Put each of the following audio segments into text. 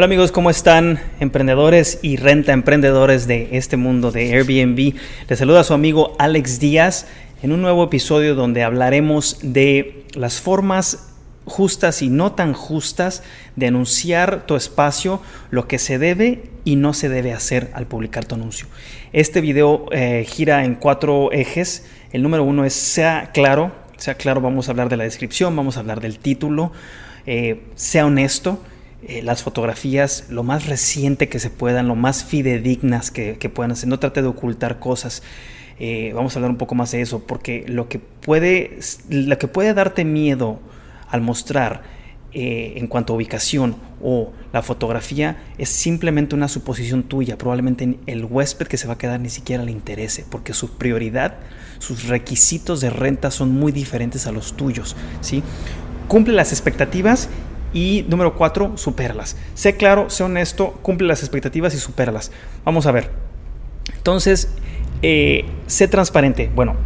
Hola amigos, ¿cómo están? Emprendedores y renta emprendedores de este mundo de Airbnb. Les saluda su amigo Alex Díaz en un nuevo episodio donde hablaremos de las formas justas y no tan justas de anunciar tu espacio, lo que se debe y no se debe hacer al publicar tu anuncio. Este video eh, gira en cuatro ejes. El número uno es sea claro, sea claro, vamos a hablar de la descripción, vamos a hablar del título, eh, sea honesto eh, las fotografías lo más reciente que se puedan, lo más fidedignas que, puedan hacer. No trate de ocultar cosas. Eh, vamos a hablar un poco más de eso, porque lo que puede, lo que puede darte miedo al mostrar eh, en cuanto a ubicación o la fotografía es simplemente una suposición tuya. Probablemente el huésped que se va a quedar ni siquiera le interese, porque su prioridad, sus requisitos de renta son muy diferentes a los tuyos. ¿sí? Cumple las expectativas y número cuatro, supéralas. Sé claro, sé honesto, cumple las expectativas y supéralas. Vamos a ver. Entonces, eh, sé transparente. Bueno,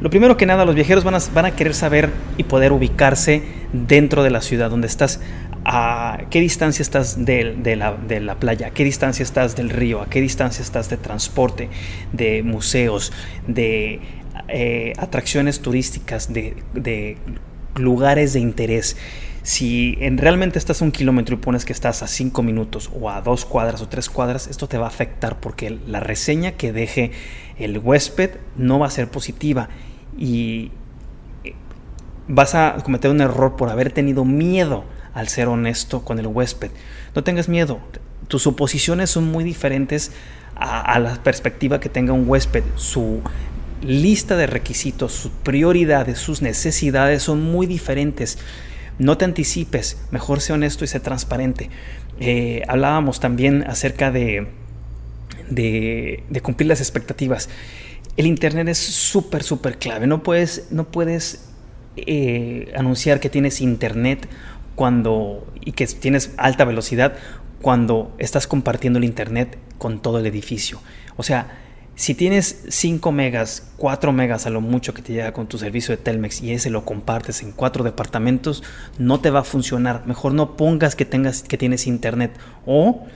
lo primero que nada, los viajeros van a, van a querer saber y poder ubicarse dentro de la ciudad donde estás. ¿A qué distancia estás de, la, de, la, playa? ¿A qué distancia estás del río? ¿A qué distancia estás de transporte, de museos, de eh, atracciones turísticas, de, de lugares de interés? Si en, realmente estás a un kilómetro y pones que estás a cinco minutos o a dos cuadras o tres cuadras, esto te va a afectar porque la reseña que deje el huésped no va a ser positiva y eh, vas a cometer un error por haber tenido miedo al ser honesto con el huésped. No tengas miedo, tus suposiciones son muy diferentes a, a la perspectiva que tenga un huésped. Su lista de requisitos, sus prioridades, sus necesidades son muy diferentes. No te anticipes, mejor sé honesto y sé transparente. Eh, hablábamos también acerca de, de, cumplir las expectativas. El Internet es súper, súper clave. No puedes, no puedes eh, anunciar que tienes Internet cuando, y que tienes alta velocidad cuando estás compartiendo el Internet con todo el edificio. O sea, si tienes 5 megas, 4 megas a lo mucho que te llega con tu servicio de Telmex y ese lo compartes en cuatro departamentos, no te va a funcionar. Mejor no pongas que tengas que tienes internet o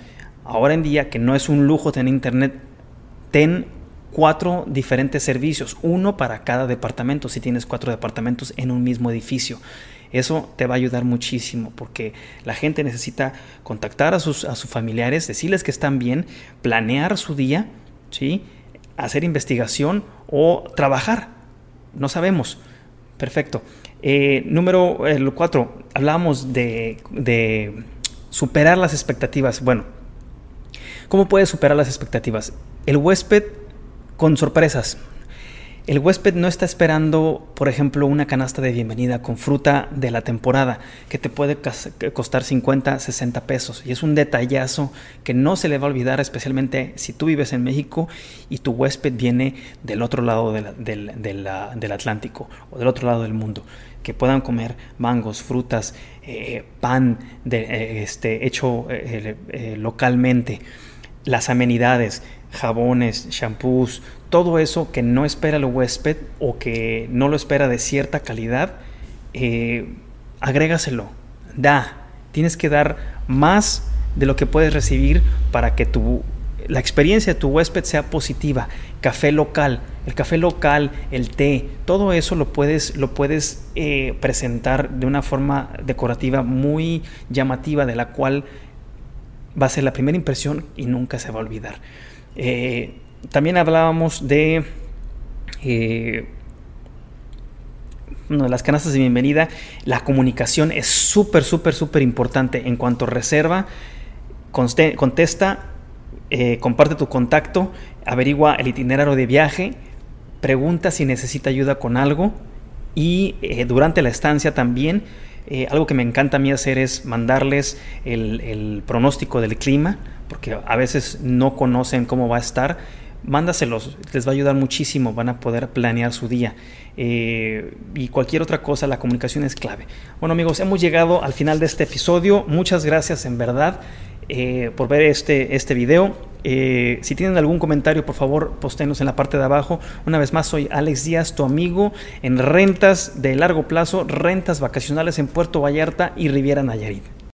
ahora en día que no es un lujo tener internet, ten cuatro diferentes servicios, uno para cada departamento si tienes cuatro departamentos en un mismo edificio. Eso te va a ayudar muchísimo porque la gente necesita contactar a sus, a sus familiares, decirles que están bien, planear su día, ¿sí? Hacer investigación o trabajar. No sabemos. Perfecto. Eh, número 4, hablábamos de, de superar las expectativas. Bueno, ¿cómo puedes superar las expectativas? El huésped con sorpresas. El huésped no está esperando, por ejemplo, una canasta de bienvenida con fruta de la temporada que te puede costar 50, 60 pesos. Y es un detallazo que no se le va a olvidar, especialmente si tú vives en México y tu huésped viene del otro lado del, Atlántico o del otro lado del mundo. Que puedan comer mangos, frutas, eh, pan de, eh, este, hecho eh, localmente, las amenidades, jabones, shampoos, todo eso que no espera el huésped o que no lo espera de cierta calidad, eh, agrégaselo, da. Tienes que dar más de lo que puedes recibir para que tu, la experiencia de tu huésped sea positiva. Café local, el café local, el té, todo eso lo puedes, lo puedes eh, presentar de una forma decorativa muy llamativa, de la cual va a ser la primera impresión y nunca se va a olvidar. Eh, también hablábamos de eh, las canastas de bienvenida. La comunicación es súper, súper, súper importante en cuanto reserva, contesta, eh, comparte tu contacto, averigua el itinerario de viaje, pregunta si necesita ayuda con algo y eh, durante la estancia también. Algo que me encanta a mí hacer es mandarles el pronóstico del clima, porque a veces no conocen cómo va a estar mándaselos, les va a ayudar muchísimo, van a poder planear su día. Eh, y cualquier otra cosa, la comunicación es clave. Bueno amigos, hemos llegado al final de este episodio. Muchas gracias en verdad eh, por ver este, este video. Eh, si tienen algún comentario, por favor, postenos en la parte de abajo. Una vez más, soy Alex Díaz, tu amigo en rentas de largo plazo, rentas vacacionales en Puerto Vallarta y Riviera Nayarit.